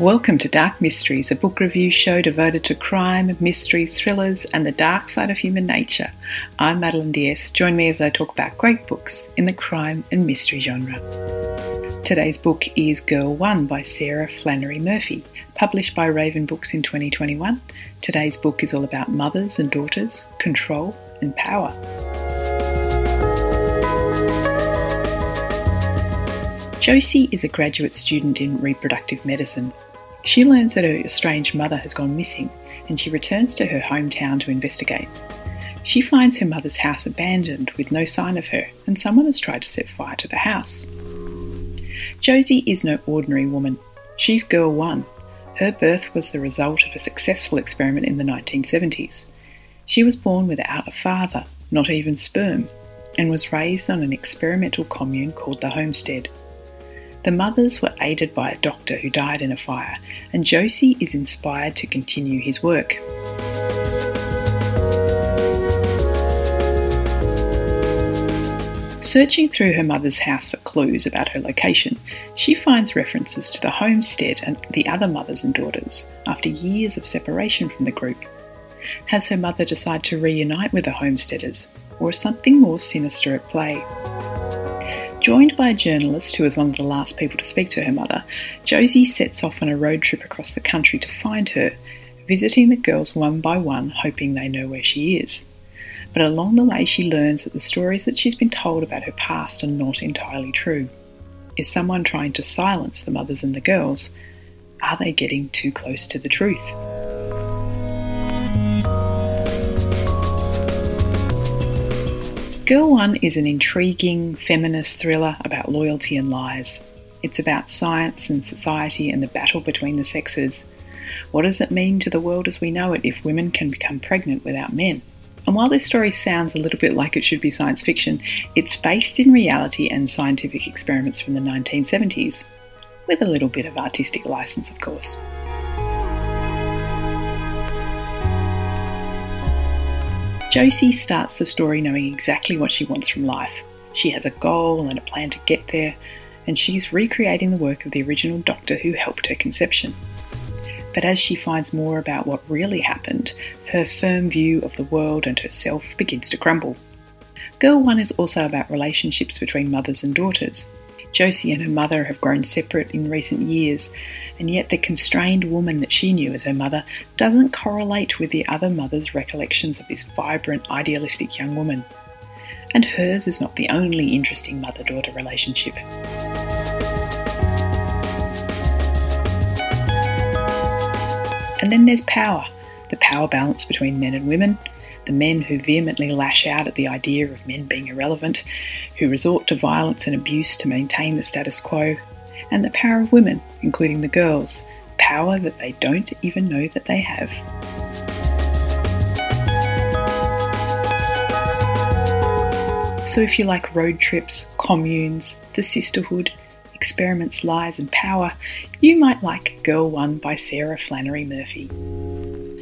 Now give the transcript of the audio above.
Welcome to Dark Mysteries, a book review show devoted to crime, mysteries, thrillers, and the dark side of human nature. I'm Madeleine d'Este. Join me as I talk about great books in the crime and mystery genre. Today's book is Girl One by Sara Flannery Murphy, published by Raven Books in 2021. Today's book is all about mothers and daughters, control, and power. Josie is a graduate student in reproductive medicine she learns that her estranged mother has gone missing and she returns to her hometown to investigate. She finds her mother's house abandoned with no sign of her, and someone has tried to set fire to the house. Josie is no ordinary woman. She's girl one. Her birth was the result of a successful experiment in the 1970s. She was born without a father, not even sperm, and was raised on an experimental commune called the Homestead. The mothers were aided by a doctor who died in a fire, and Josie is inspired to continue his work. Searching through her mother's house for clues about her location, she finds references to the homestead and the other mothers and daughters after years of separation from the group. Has her mother decided to reunite with the homesteaders, or is something more sinister at play? Joined by a journalist who was one of the last people to speak to her mother, Josie sets off on a road trip across the country to find her, visiting the girls one by one, hoping they know where she is. But along the way, she learns that the stories that she's been told about her past are not entirely true. Is someone trying to silence the mothers and the girls? Are they getting too close to the truth? Girl One is an intriguing feminist thriller about loyalty and lies. It's about science and society and the battle between the sexes. What does it mean to the world as we know it if women can become pregnant without men? And while this story sounds a little bit like it should be science fiction, it's based in reality and scientific experiments from the 1970s, with a little bit of artistic license, of course. Josie starts the story knowing exactly what she wants from life. She has a goal and a plan to get there, and she's recreating the work of the original doctor who helped her conception. But as she finds more about what really happened, her firm view of the world and herself begins to crumble. Girl 1 is also about relationships between mothers and daughters. Josie and her mother have grown separate in recent years, and yet the constrained woman that she knew as her mother doesn't correlate with the other mother's recollections of this vibrant, idealistic young woman. And hers is not the only interesting mother daughter relationship. And then there's power the power balance between men and women, the men who vehemently lash out at the idea of men being irrelevant, who resort to violence and abuse to maintain the status quo, and the power of women, including the girls, power that they don't even know that they have. So, if you like road trips, communes, the sisterhood, experiments, lies, and power, you might like Girl One by Sara Flannery Murphy.